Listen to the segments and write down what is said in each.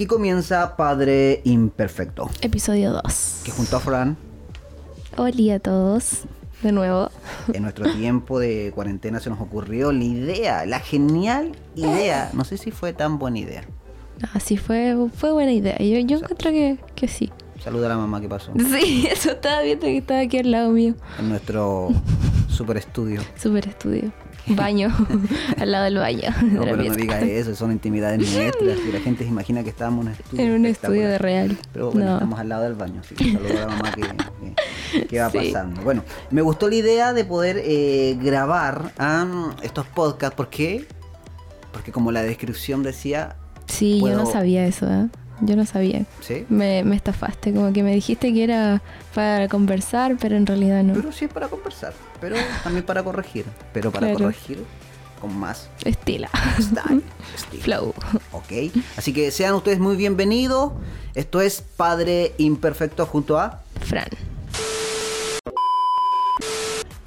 Aquí comienza Padre Imperfecto, Episodio 2. que junto a Fran, Hola a todos. De nuevo. en nuestro tiempo de cuarentena se nos ocurrió la idea, la genial idea, no sé si fue tan buena idea. Así fue, fue buena idea. Yo, yo encuentro que, que sí. Saluda a la mamá que pasó Sí, eso estaba viendo que estaba aquí al lado mío. en nuestro super estudio. Super estudio. Baño. al lado del baño. de No, la pero no pieza. diga eso, son intimidades nuestras y la gente se imagina que estábamos en un estudio. En un estudio de real. Pero bueno, No. estamos al lado del baño, así que saludo a la mamá que, que- que va Sí. pasando. Bueno, me gustó la idea de poder eh, grabar estos podcasts, ¿por qué? Porque como la descripción decía, Sí, yo no sabía eso, ¿eh? Yo no sabía. ¿sí? Me, me estafaste, como que me dijiste que era para conversar, pero en realidad no. Pero sí es para conversar, pero también para corregir, pero para Claro. corregir con más Estila. style, estilo. Flow. Ok, así que sean ustedes muy bienvenidos. Esto es Padre Imperfecto junto a... Fran.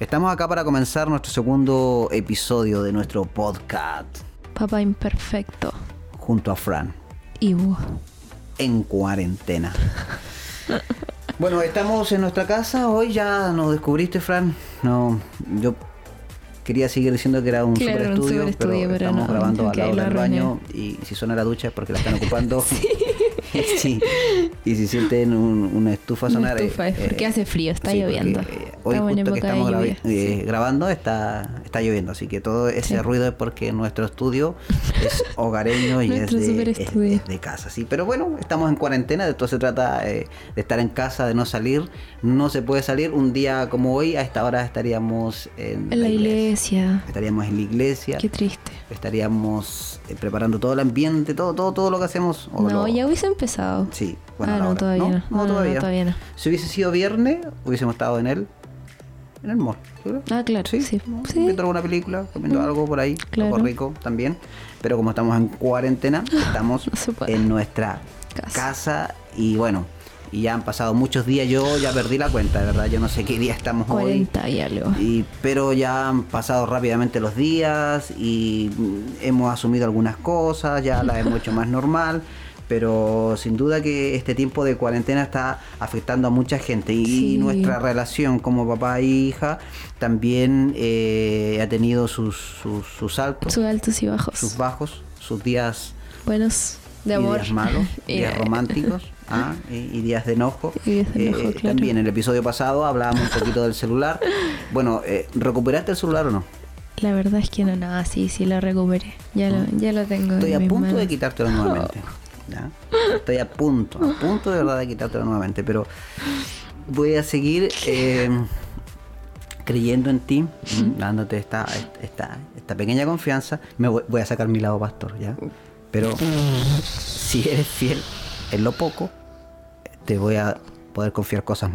Estamos acá para comenzar nuestro segundo episodio de nuestro podcast Papá imperfecto. junto a Fran Ivo. En cuarentena. Bueno, estamos en nuestra casa. Hoy ya nos descubriste, Fran. No, yo quería seguir diciendo que era un Claro, super un estudio, pero, estamos no, grabando al lado del baño y si suena la ducha es porque la están ocupando. Sí. Y si sienten un- una estufa Una sonar. estufa, es porque hace frío, está sí, lloviendo. porque, eh, hoy Estamos justo que estamos eh, grabando está, está lloviendo, así que todo ese Sí. ruido es porque nuestro estudio es hogareño y es de, es- es de casa, sí. Pero bueno, estamos en cuarentena, de esto se trata eh, de estar en casa, de no salir. No se puede salir. Un día como hoy, a esta hora estaríamos en, En la iglesia. Estaríamos en la iglesia. Qué triste. Estaríamos eh, preparando todo el ambiente, todo, todo, todo lo que hacemos. o No, lo- ya hubiese empezado. Sí, bueno, ah, no, todavía no. No, No, no, todavía. todavía no. Si hubiese sido viernes, hubiésemos estado en el, en el mall. Ah, claro, sí. Sí. Viendo alguna película, comiendo algo por ahí, Claro. algo rico también. Pero como estamos en cuarentena, estamos No en nuestra casa. Casa. y bueno, y ya han pasado muchos días. Yo ya perdí la cuenta, de verdad. Yo no sé qué día estamos hoy. 40 y algo. Y, pero ya han pasado rápidamente los días y mm, hemos asumido algunas cosas, ya las hemos hecho más normal. Pero sin duda que este tiempo de cuarentena está afectando a mucha gente y Sí. nuestra relación como papá e hija también eh, ha tenido sus, sus, sus altos, Sus altos y bajos. sus bajos, sus días Buenos de y amor. días malos, Y días de- románticos ah, y, y días de enojo. Y días de enojo, Eh, claro. También en el episodio pasado hablábamos un poquito del celular. Bueno, eh, ¿recuperaste el celular o no? La verdad es que no, nada, sí, sí lo recuperé. Ya lo, ya lo tengo. Estoy en a punto de quitártelo nuevamente. ¿ya? Estoy a punto, a punto de verdad de quitártelo nuevamente, pero voy a seguir eh, creyendo en ti, dándote esta, esta, esta pequeña confianza. Me voy, voy a sacar mi lado pastor, ¿ya? Pero si eres fiel en lo poco, te voy a poder confiar cosas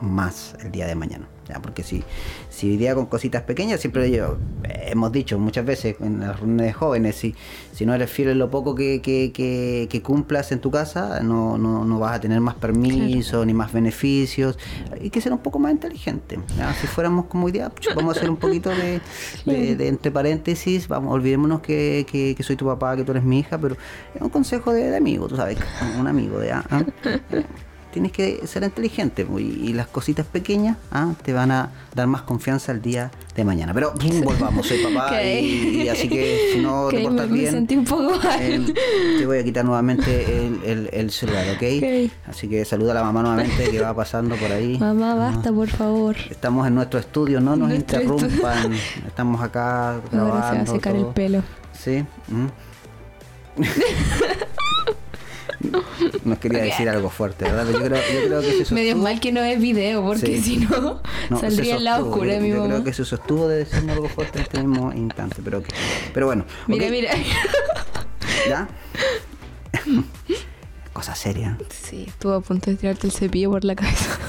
más el día de mañana. ¿Ya? Porque si, si hoy día con cositas pequeñas, siempre yo, eh, hemos dicho muchas veces en las reuniones de jóvenes, si, si no eres fiel en lo poco que, que, que- que cumplas en tu casa, no, no, no vas a tener más permisos ni más beneficios. Hay que ser un poco más inteligente. ¿ya? Si fuéramos como hoy día, vamos a hacer un poquito de, de- de entre paréntesis, vamos, olvidémonos que, que- que soy tu papá, que tú eres mi hija, pero es un consejo de, de amigo, tú sabes, un amigo de... ah, tienes que ser inteligente pues, y, y las cositas pequeñas ah, te van a dar más confianza el día de mañana. Pero mm, volvamos, soy papá Ok. y, y así que si no te portas me bien, sentí un poco mal. eh, te voy a quitar nuevamente el, el- el celular, ¿ok? Ok. Así que saluda a la mamá nuevamente que va pasando por ahí. Mamá, basta, por favor. Estamos en nuestro estudio, no nos Nuestro interrumpan. Estamos acá grabando. Ahora se va a secar el pelo. Sí. mm. Nos quería Ok. decir algo fuerte, ¿verdad? Pero yo creo, yo creo que se Medio mal que no es video, porque Sí. si no, No, saldría sostuvo. oscuro de yo, mi yo mamá. creo que se sostuvo de decirme algo fuerte en este mismo instante, pero, ok. pero bueno. Mira, ok, mira. ¿Ya? Cosa seria. Sí, estuvo a punto de tirarte el cepillo por la cabeza.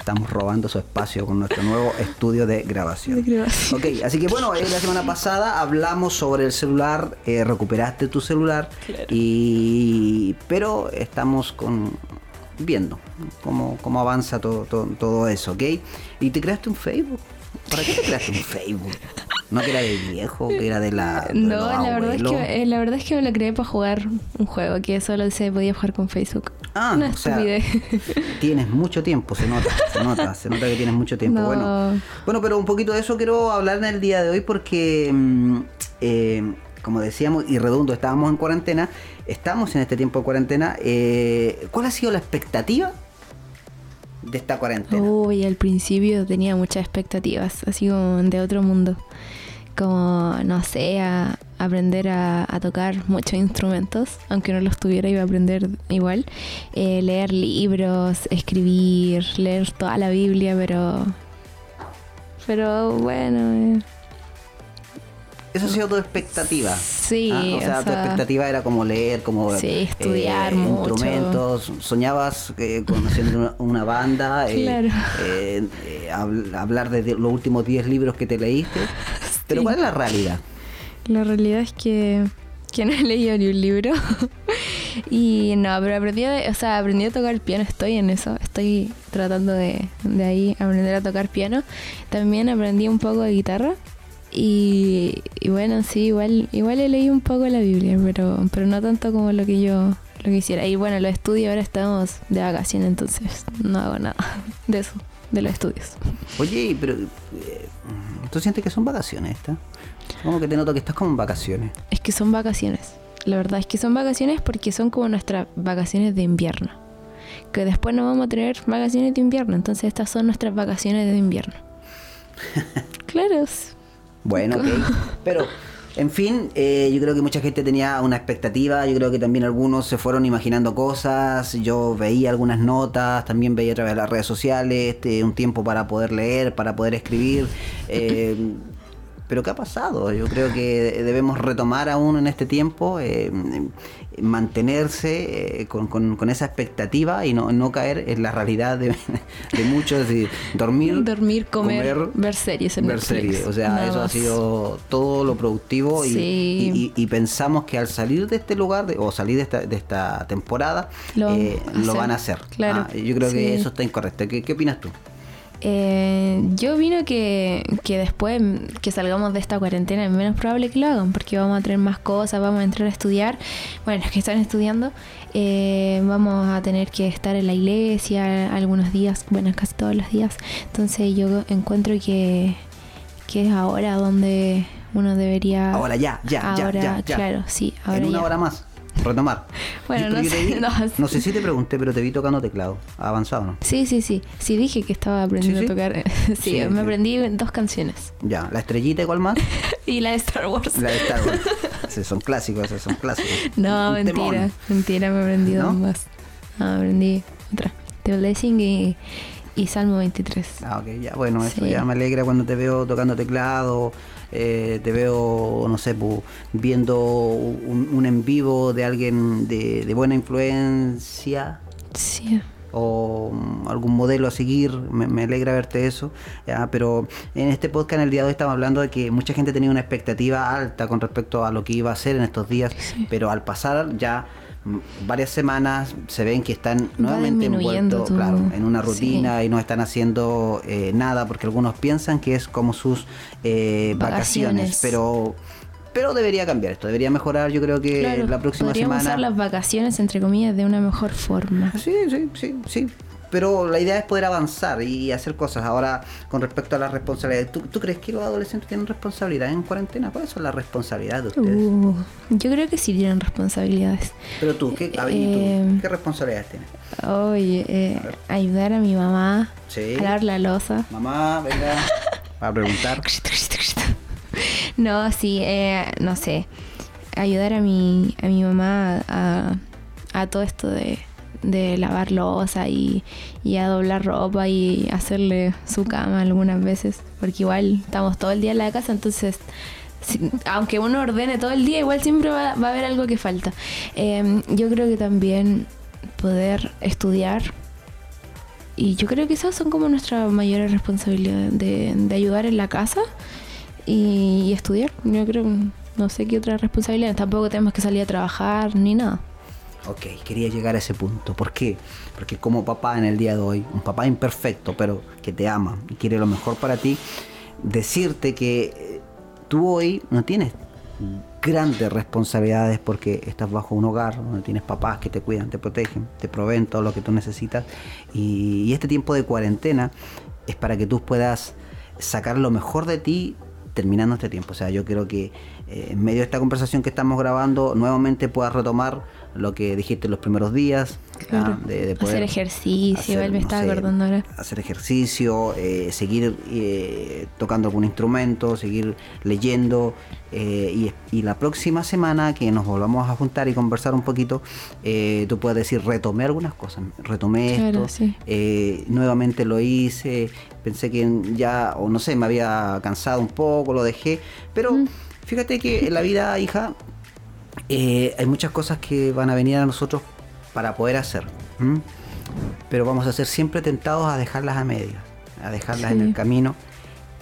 Estamos robando su espacio con nuestro nuevo estudio de grabación. De grabación. Ok, así que bueno, eh, la semana pasada hablamos sobre el celular, eh, recuperaste tu celular, Claro. y pero estamos con viendo cómo, cómo avanza todo, todo, todo eso, ¿ok? Y te creaste un Facebook. ¿Para qué te creaste un Facebook? No que era de viejo, que era de la. de No, la verdad, es que, eh, la verdad es que me lo creé para jugar un juego que solo se podía jugar con Facebook. Ah, Una o sea. Tienes mucho tiempo, se nota, se nota, se nota que tienes mucho tiempo. No. Bueno, bueno, pero un poquito de eso quiero hablar en el día de hoy porque, mm, eh, como decíamos, y redundo, estábamos en cuarentena, estamos en este tiempo de cuarentena. eh, ¿Cuál ha sido la expectativa de esta cuarentena? Uy, al principio tenía muchas expectativas, así como de otro mundo. Como, no sé, a aprender a, a tocar muchos instrumentos, aunque no los tuviera, iba a aprender igual. Eh, leer libros, escribir, leer toda la Biblia, pero. Pero bueno. eh, Esa ha sido tu expectativa. Sí, Ah, o, sea, o tu expectativa era como leer, como Sí, estudiar mucho. instrumentos. Soñabas eh, conociendo una, una banda, eh, Claro. eh, eh, habl- hablar de los últimos 10 libros que te leíste. Pero. ¿cuál es la realidad? La realidad es que, que no he leído ni un libro. y no, pero aprendí, o sea, aprendí a tocar piano, estoy en eso. Estoy tratando de, de ahí aprender a tocar piano. También aprendí un poco de guitarra. Y, y bueno, sí, igual, igual he leído un poco la Biblia, pero, pero no tanto como lo que yo lo que quisiera. Y bueno, los estudios ahora estamos de vacaciones, entonces no hago nada de eso, de los estudios. Oye, pero eh, ¿tú sientes que son vacaciones estas? Como que te noto que estás como en vacaciones. Es que son vacaciones. La verdad es que son vacaciones porque son como nuestras vacaciones de invierno. Que después no vamos a tener vacaciones de invierno. Entonces estas son nuestras vacaciones de invierno. claro. s- Bueno, ok. Pero, en fin, eh, yo creo que mucha gente tenía una expectativa. Yo creo que también algunos se fueron imaginando cosas. Yo veía algunas notas, también veía a través de las redes sociales este, un tiempo para poder leer, para poder escribir. eh, pero ¿qué ha pasado? Yo creo que debemos retomar aún en este tiempo, eh, mantenerse eh, con, con- con esa expectativa y no, no caer en la realidad de, de muchos, es decir, dormir, Dormir, comer, comer, ver series en ver Netflix. series. O sea, Nada eso ha sido todo lo productivo y, Sí. y- y- y pensamos que al salir de este lugar de- o salir de esta, de esta temporada Lo eh, van a hacer. Claro. Ah, yo creo que eso está incorrecto. ¿Qué, qué opinas tú? Eh, yo vino que, que después que salgamos de esta cuarentena es menos probable que lo hagan porque vamos a tener más cosas, vamos a entrar a estudiar. Bueno, los que están estudiando, eh, vamos a tener que estar en la iglesia algunos días, bueno, casi todos los días. Entonces yo encuentro que, que es ahora donde uno debería... Ahora ya, ya, ya, ahora, ya, ya. claro, sí, ahora en una ya. hora más. Retomar. Bueno, no sé, vi- no. no sé si te pregunté, pero te vi tocando teclado. ¿Ha avanzado no? Sí, sí, sí. Sí dije que estaba aprendiendo ¿Sí, sí? a tocar. sí, Sí, me aprendí dos canciones. Ya, la estrellita igual más. y la de Star Wars. La de Star Wars. Son clásicos, esos son clásicos. No, Un mentira. temón. Mentira, me aprendí ¿No? dos más. No, aprendí otra. The Blessing y, y Salmo 23. Ah, ok, ya, bueno, eso Sí. ya me alegra cuando te veo tocando teclado, eh, te veo, no sé, pu, viendo un, un en vivo de alguien de, de buena influencia Sí. o mm, algún modelo a seguir, me, me alegra verte eso, ya, pero en este podcast en el día de hoy estamos hablando de que mucha gente tenía una expectativa alta con respecto a lo que iba a hacer en estos días, Sí. pero al pasar ya varias semanas se ven que están nuevamente envueltos claro, en una sí. rutina y no están haciendo eh, nada porque algunos piensan que es como sus eh, vacaciones, Vacaciones. pero pero debería cambiar esto, debería mejorar yo creo que Claro, la próxima podríamos semana usar las vacaciones, entre comillas, de una mejor forma. Sí, sí, sí, sí. Pero la idea es poder avanzar y hacer cosas. Ahora, con respecto a las responsabilidades, ¿tú, tú crees que los adolescentes tienen responsabilidad en cuarentena? ¿Cuáles son las responsabilidades de ustedes? Uh, yo creo que sí tienen responsabilidades. Pero tú, ¿qué, a ver, ¿y tú? Eh, ¿qué responsabilidades tienes? Oye, eh, ayudar a mi mamá Sí. a lavar la losa. Mamá, venga, a preguntar. No, sí, eh, no sé. Ayudar a mi, a mi mamá a, a todo esto de, de lavar losa y, y a doblar ropa y hacerle su cama algunas veces. Porque igual estamos todo el día en la casa, entonces aunque uno ordene todo el día, igual siempre va, va a haber algo que falta. Eh, yo creo que también poder estudiar. Y yo creo que esas son como nuestras mayores responsabilidades, de, de ayudar en la casa y, y estudiar. Yo creo, no sé qué otra responsabilidad. Tampoco tenemos que salir a trabajar ni nada. Ok, quería llegar a ese punto. ¿Por qué? Porque como papá en el día de hoy, un papá imperfecto, pero que te ama y quiere lo mejor para ti, decirte que eh, tú hoy no tienes grandes responsabilidades porque estás bajo un hogar donde tienes papás que te cuidan, te protegen, te proveen todo lo que tú necesitas. Y, este tiempo de cuarentena es para que tú puedas sacar lo mejor de ti terminando este tiempo. O sea, yo creo que eh, en medio de esta conversación que estamos grabando, nuevamente puedas retomar lo que dijiste los primeros días. De, poder hacer ejercicio, él me está acordando ahora. Hacer ejercicio, eh, seguir eh, tocando algún instrumento, seguir leyendo. Y, y, la próxima semana que nos volvamos a juntar y conversar un poquito, tú puedes decir, retomé algunas cosas. Retomé esto, nuevamente lo hice, pensé que ya, o no sé, me había cansado un poco, lo dejé, pero... Mm. Fíjate que en la vida, hija, eh, hay muchas cosas que van a venir a nosotros para poder hacer. Pero vamos a ser siempre tentados a dejarlas a medias, a dejarlas en el camino.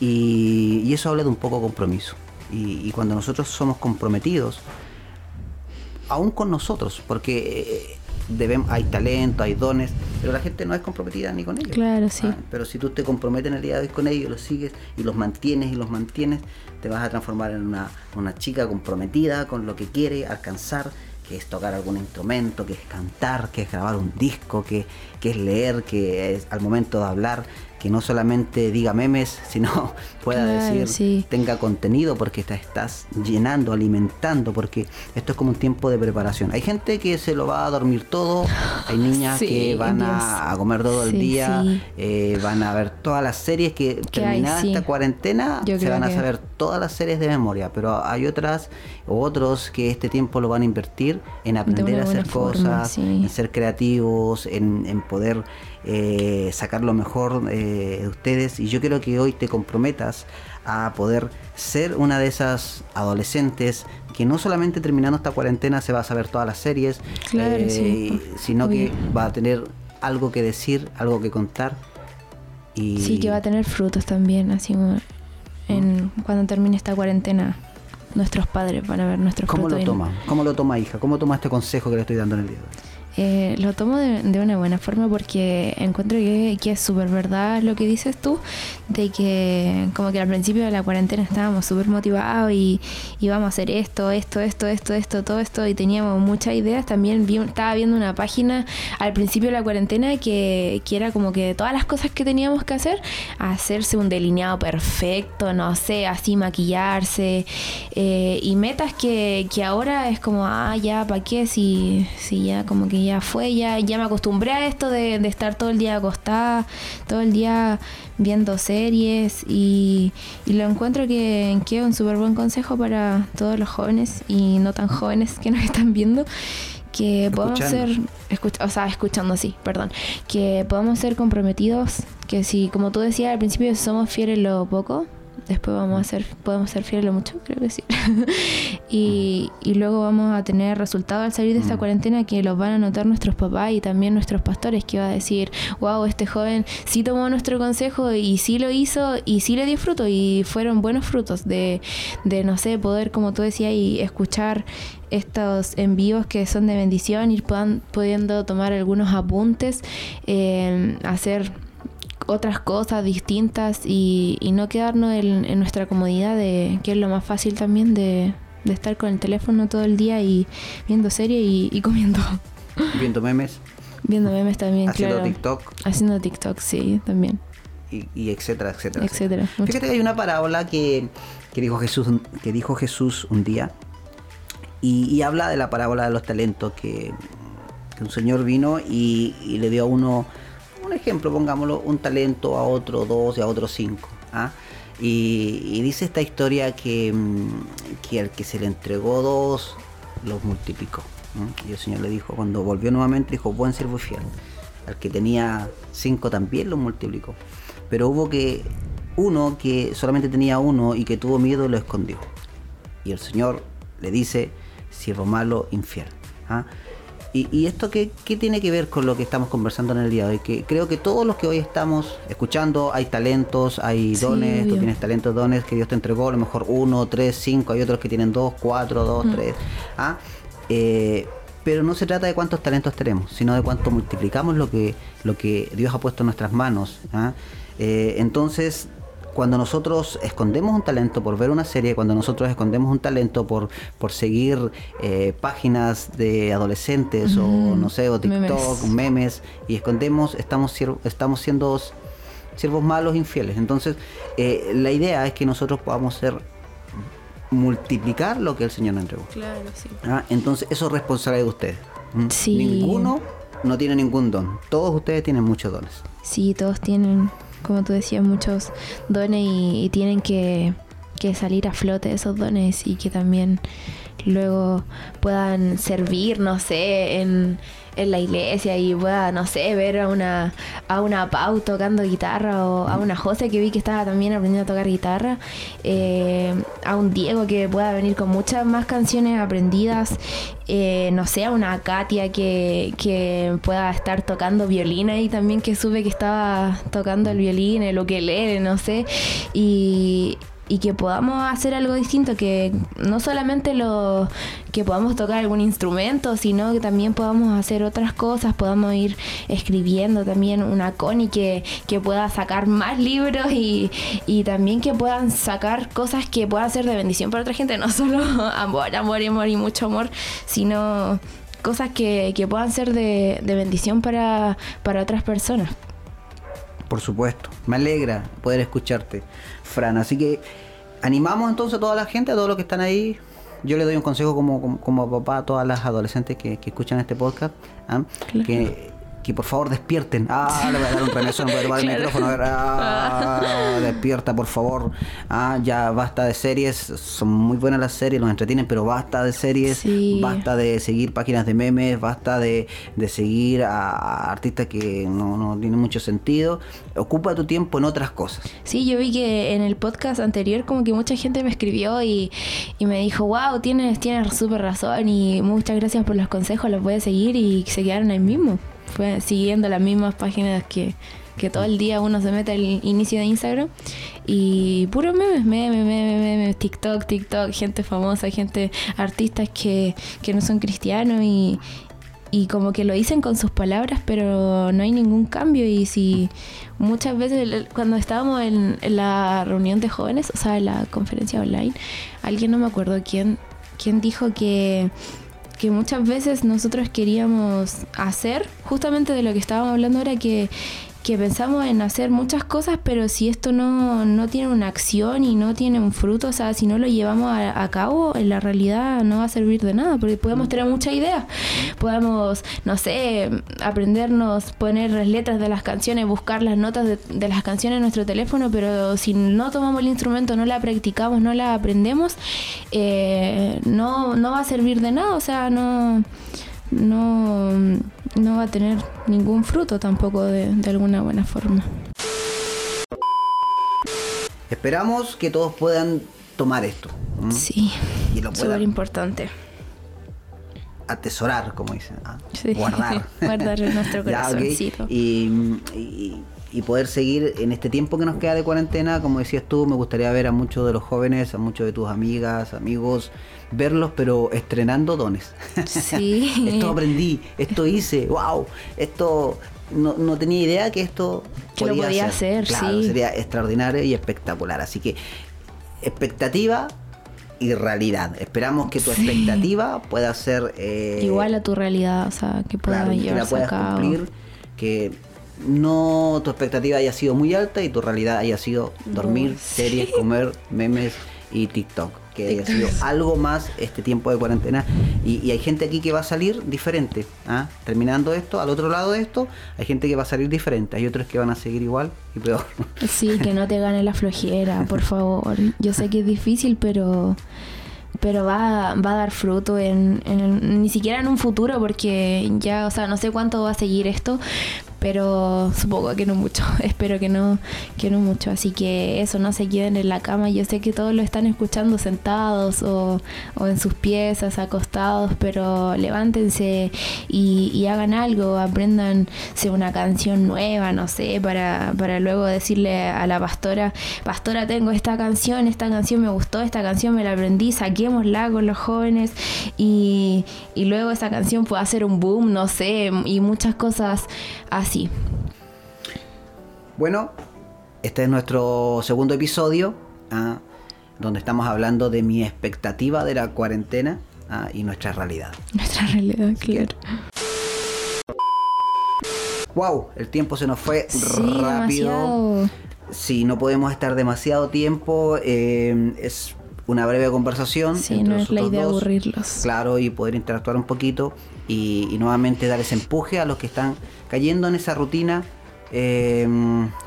Y, eso habla de un poco compromiso. Y, cuando nosotros somos comprometidos, aún con nosotros, porque eh, debemos, hay talento, hay dones, pero la gente no es comprometida ni con ellos. Claro, sí. Ah, pero si tú te comprometes en el día de hoy con ellos, los sigues y los mantienes y los mantienes, te vas a transformar en una, una chica comprometida con lo que quiere alcanzar, que es tocar algún instrumento, que es cantar, que es grabar un disco, que, que es leer, que es al momento de hablar, que no solamente diga memes, sino pueda decir, tenga contenido, porque te estás llenando, alimentando, porque esto es como un tiempo de preparación. Hay gente que se lo va a dormir todo, hay niñas que van a, comer todo el día, eh, van a ver todas las series que terminada esta cuarentena se van a saber todas las series de memoria, pero hay otras o otros que este tiempo lo van a invertir en aprender a hacer cosas, en ser creativos, en, en poder eh, sacar lo mejor eh, de ustedes y yo quiero que hoy te comprometas a poder ser una de esas adolescentes que no solamente terminando esta cuarentena se va a saber todas las series, eh, sino que va a tener algo que decir, algo que contar. Y... Sí, que va a tener frutos también, así en, cuando termine esta cuarentena. Nuestros padres van a ver nuestros. ¿Cómo lo toma? ¿Cómo lo toma, hija? ¿Cómo toma este consejo que le estoy dando en el día de hoy? Eh, lo tomo de, una buena forma porque encuentro que, es súper verdad lo que dices tú, de que como que al principio de la cuarentena estábamos súper motivados y íbamos a hacer esto, esto, esto, esto, esto, todo esto y teníamos muchas ideas. También estaba viendo una página al principio de la cuarentena que, que era como que todas las cosas que teníamos que hacer, hacerse un delineado perfecto, no sé, así maquillarse eh, y metas que, que ahora es como, ah, ya, ¿para qué? Si, si ya como que ya fue, ya, ya me acostumbré a esto de, estar todo el día acostada, todo el día viendo series y, lo encuentro que, que es un súper buen consejo para todos los jóvenes y no tan jóvenes que nos están viendo que podamos ser, o sea, escuchando así, perdón, que podamos ser comprometidos, que si, como tú decías al principio, somos fieles lo poco, después vamos a ser, podemos ser fieles lo mucho, creo que sí. y, y, luego vamos a tener resultados al salir de esta cuarentena que los van a notar nuestros papás y también nuestros pastores, que va a decir, wow, este joven sí tomó nuestro consejo y sí lo hizo y sí le dio fruto y fueron buenos frutos de, de no sé, poder, como tú decías, y escuchar estos envíos que son de bendición, ir pudiendo tomar algunos apuntes, eh, hacer otras cosas distintas y, no quedarnos en, nuestra comodidad de que es lo más fácil también de, estar con el teléfono todo el día y viendo series y, comiendo. Viendo memes. Viendo memes también, Haciendo TikTok. Haciendo TikTok, sí, también. Y, etcétera, etcétera. etcétera. Fíjate que hay una parábola que, que, dijo Jesús, que dijo Jesús un día y, habla de la parábola de los talentos que, un señor vino y, y le dio a uno un ejemplo, pongámoslo, un talento a otro dos y a otro cinco. ¿ah? Y, dice esta historia que, mm, que, al que se le entregó dos, los multiplicó. Y el Señor le dijo, cuando volvió nuevamente, dijo, buen siervo fiel. Al que tenía cinco también los multiplicó. Pero hubo que uno que solamente tenía uno y que tuvo miedo lo escondió. Y el Señor le dice, siervo malo, infiel. ¿ah? Y, esto qué, tiene que ver con lo que estamos conversando en el día de hoy? Que creo que todos los que hoy estamos escuchando, hay talentos, hay dones, tú tienes talentos, dones que Dios te entregó, a lo mejor uno, tres, cinco, hay otros que tienen dos, cuatro, dos, mm. tres. ¿ah? Eh, pero no se trata de cuántos talentos tenemos, sino de cuánto multiplicamos lo que, lo que Dios ha puesto en nuestras manos. ¿ah? Eh, entonces, cuando nosotros escondemos un talento por ver una serie, cuando nosotros escondemos un talento por, por seguir eh, páginas de adolescentes o no sé, o TikTok, memes, y escondemos, estamos, estamos siendo siervos malos, infieles. Entonces, eh, la idea es que nosotros podamos ser multiplicar lo que el Señor nos entregó. Claro, sí. ¿Ah? Entonces, eso es responsabilidad de ustedes. Ninguno no tiene ningún don. Todos ustedes tienen muchos dones. Sí, todos tienen como tú decías, muchos dones y, tienen que, que, salir a flote esos dones y que también luego puedan servir, no sé, en, en la iglesia y pueda, no sé, ver a una, a una Pau tocando guitarra o a una José que vi que estaba también aprendiendo a tocar guitarra, eh, a un Diego que pueda venir con muchas más canciones aprendidas, eh, no sé, a una Katia que, que pueda estar tocando violín ahí también que sube que estaba tocando el violín, el ukelele, no sé, y y que podamos hacer algo distinto, que no solamente lo que podamos tocar algún instrumento, sino que también podamos hacer otras cosas, podamos ir escribiendo también una Connie que, que pueda sacar más libros y, y también que puedan sacar cosas que puedan ser de bendición para otra gente, no solo amor, amor y amor y mucho amor, sino cosas que, que puedan ser de, de bendición para, para otras personas. Por supuesto, me alegra poder escucharte. Fran. Así que animamos entonces a toda la gente, a todos los que están ahí. Yo le doy un consejo como, como, papá a todas las adolescentes que, escuchan este podcast, ¿ah? que que por favor despierten. Ah, le voy a dar un remeso, no voy a tomar el micrófono. Ah, despierta, por favor. Ah, ya basta de series. Son muy buenas las series, los entretienen, pero basta de series. Basta de seguir páginas de memes, basta de, de seguir a, artistas que no, no tienen mucho sentido. Ocupa tu tiempo en otras cosas. Sí, yo vi que en el podcast anterior como que mucha gente me escribió y, y me dijo, wow, tienes, tienes súper razón y muchas gracias por los consejos, los voy a seguir y se quedaron ahí mismo siguiendo las mismas páginas que, que todo el día uno se mete al inicio de Instagram y puro memes, memes, memes, memes, TikTok, TikTok, gente famosa, gente, artistas que, que no son cristianos y, y como que lo dicen con sus palabras, pero no hay ningún cambio. Y si muchas veces cuando estábamos en, en, la reunión de jóvenes, o sea, en la conferencia online, alguien no me acuerdo quién, quién dijo que que muchas veces nosotros queríamos hacer, justamente de lo que estábamos hablando ahora, que que pensamos en hacer muchas cosas, pero si esto no, no tiene una acción y no tiene un fruto, o sea, si no lo llevamos a, cabo, en la realidad no va a servir de nada, porque podemos tener muchas ideas, podemos, no sé, aprendernos, poner las letras de las canciones, buscar las notas de, las canciones en nuestro teléfono, pero si no tomamos el instrumento, no la practicamos, no la aprendemos, eh, no, no va a servir de nada, o sea, no no, no va a tener ningún fruto tampoco de, alguna buena forma. Esperamos que todos puedan tomar esto. Sí, y lo súper importante. Atesorar, como dicen. ¿ah? Guardar. Guardar en nuestro corazoncito. y y poder seguir en este tiempo que nos queda de cuarentena, como decías tú, me gustaría ver a muchos de los jóvenes, a muchos de tus amigas, amigos, verlos, pero estrenando dones. Sí. esto aprendí, esto hice, wow, esto no, no tenía idea que esto que podía lo podía hacer. claro, sería extraordinario y espectacular. Así que expectativa y realidad. Esperamos que tu expectativa pueda ser eh, igual a tu realidad, o sea, que pueda claro, que la puedas cumplir, que no tu expectativa haya sido muy alta y tu realidad haya sido dormir, series, comer, memes y TikTok. Que haya sido algo más este tiempo de cuarentena. Y, hay gente aquí que va a salir diferente. ¿ah? Terminando esto, al otro lado de esto, hay gente que va a salir diferente. Hay otros que van a seguir igual y peor. Sí, que no te gane la flojera, por favor. Yo sé que es difícil, pero pero va, va a dar fruto en, en ni siquiera en un futuro porque ya, o sea, no sé cuánto va a seguir esto, pero supongo que no mucho, espero que no, que no mucho, así que eso, no se queden en la cama, yo sé que todos lo están escuchando sentados o, o en sus piezas, acostados, pero levántense y, hagan algo, aprendanse una canción nueva, no sé, para, para luego decirle a la pastora, pastora tengo esta canción, esta canción me gustó, esta canción me la aprendí, saquémosla con los jóvenes y, y luego esa canción puede hacer un boom, no sé, y muchas cosas así bueno, este es nuestro segundo episodio, ¿ah? donde estamos hablando de mi expectativa de la cuarentena ¿ah? y nuestra realidad. Nuestra realidad, claro. Wow, el tiempo se nos fue Sí, rápido. demasiado. Sí, no podemos estar demasiado tiempo. eh, es una breve conversación. Sí, entre no es la idea dos. aburrirlos. Claro, y poder interactuar un poquito y, y nuevamente dar ese empuje a los que están cayendo en esa rutina. eh,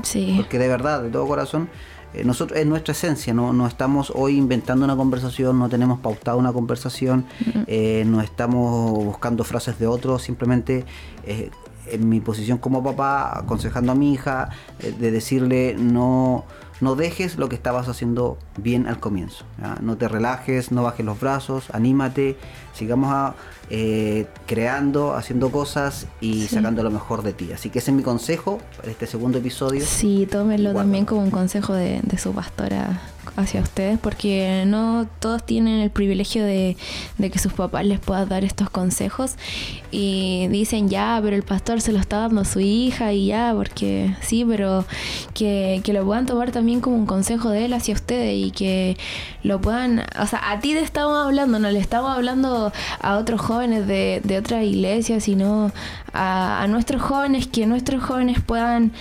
Sí. porque de verdad, de todo corazón, eh, nosotros es nuestra esencia, ¿no? no estamos hoy inventando una conversación, no tenemos pautada una conversación, eh, no estamos buscando frases de otros, simplemente eh, en mi posición como papá, aconsejando a mi hija, de decirle no, no dejes lo que estabas haciendo bien al comienzo, ¿ya? no te relajes, no bajes los brazos, anímate, sigamos a, eh, creando, haciendo cosas y Sí. sacando lo mejor de ti. Así que ese es mi consejo para este segundo episodio. Sí, tómenlo Guárdalo. también como un consejo de, de su pastora hacia ustedes, porque no todos tienen el privilegio de, de que sus papás les puedan dar estos consejos. Y dicen ya, pero el pastor se lo está dando a su hija y ya, porque sí, pero que, que lo puedan tomar también como un consejo de él hacia ustedes y que lo puedan, o sea, a ti te estamos hablando, no le estamos hablando a otros jóvenes de, de otras iglesias, sino a, a nuestros jóvenes, que nuestros jóvenes puedan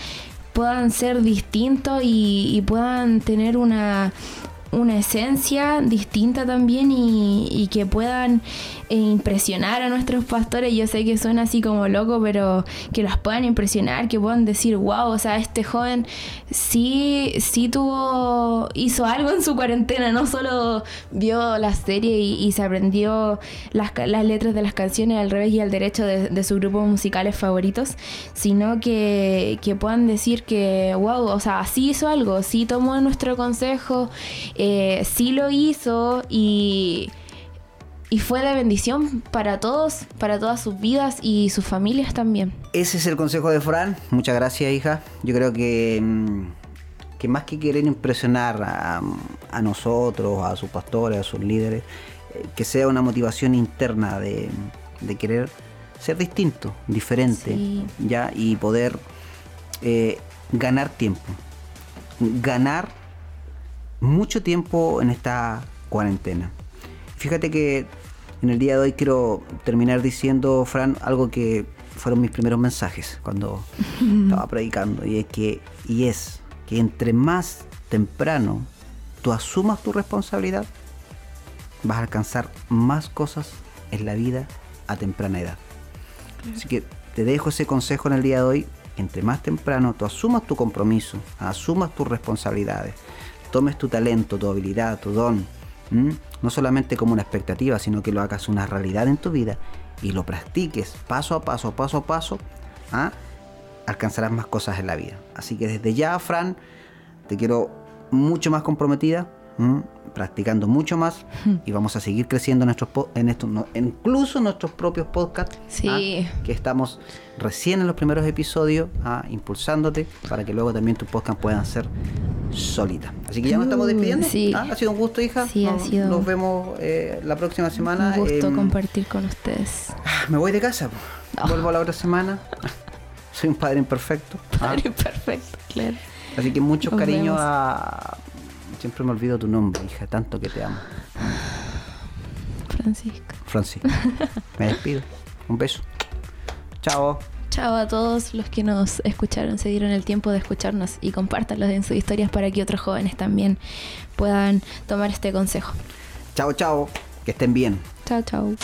puedan ser distintos y, puedan tener una, una esencia distinta también y, que puedan impresionar a nuestros pastores. Yo sé que suena así como loco, pero que los puedan impresionar, que puedan decir, wow, o sea, este joven sí, sí tuvo, hizo algo en su cuarentena, no solo vio la serie y, se aprendió las, las letras de las canciones al revés y al derecho de, de sus grupos musicales favoritos, sino que, que puedan decir que, wow, o sea, sí hizo algo, sí tomó nuestro consejo, eh, sí lo hizo y, y fue de bendición para todos, para todas sus vidas y sus familias también. Ese es el consejo de Fran. Muchas gracias, hija. Yo creo que, mm, que más que querer impresionar a, a nosotros, a sus pastores, a sus líderes, eh, que sea una motivación interna de, de querer ser distinto, diferente, Sí. ya y poder eh, ganar tiempo, ganar mucho tiempo en esta cuarentena. Fíjate que en el día de hoy quiero terminar diciendo, Fran, algo que fueron mis primeros mensajes cuando estaba predicando, y es que, y es que entre más temprano tú asumas tu responsabilidad, vas a alcanzar más cosas en la vida a temprana edad. Así que te dejo ese consejo en el día de hoy. Entre más temprano tú asumas tu compromiso, asumas tus responsabilidades, tomes tu talento, tu habilidad, tu don, ¿m? No solamente como una expectativa, sino que lo hagas una realidad en tu vida y lo practiques paso a paso, paso a paso, ¿ah? alcanzarás más cosas en la vida. Así que desde ya, Fran, te quiero mucho más comprometida. Practicando mucho más y vamos a seguir creciendo en nuestros en estos, no- incluso nuestros propios podcasts. Sí. ¿ah? que estamos recién en los primeros episodios, ¿ah? impulsándote para que luego también tus podcasts puedan ser solitas. Así que ya nos estamos despidiendo. sí. ¿ah? Ha sido un gusto, hija. Sí, ha nos, sido- nos vemos eh, la próxima semana. Un gusto compartir con ustedes. me voy de casa. Oh. Vuelvo la otra semana. Soy un padre imperfecto. ¿ah? Perfecto, claro. Así que muchos cariños a... Siempre me olvido tu nombre, hija, tanto que te amo. Francisco. Francis. Me despido. Un beso. Chao. Chao a todos los que nos escucharon, se dieron el tiempo de escucharnos y compártanlos en sus historias para que otros jóvenes también puedan tomar este consejo. Chao, chao. Que estén bien. Chao, chao.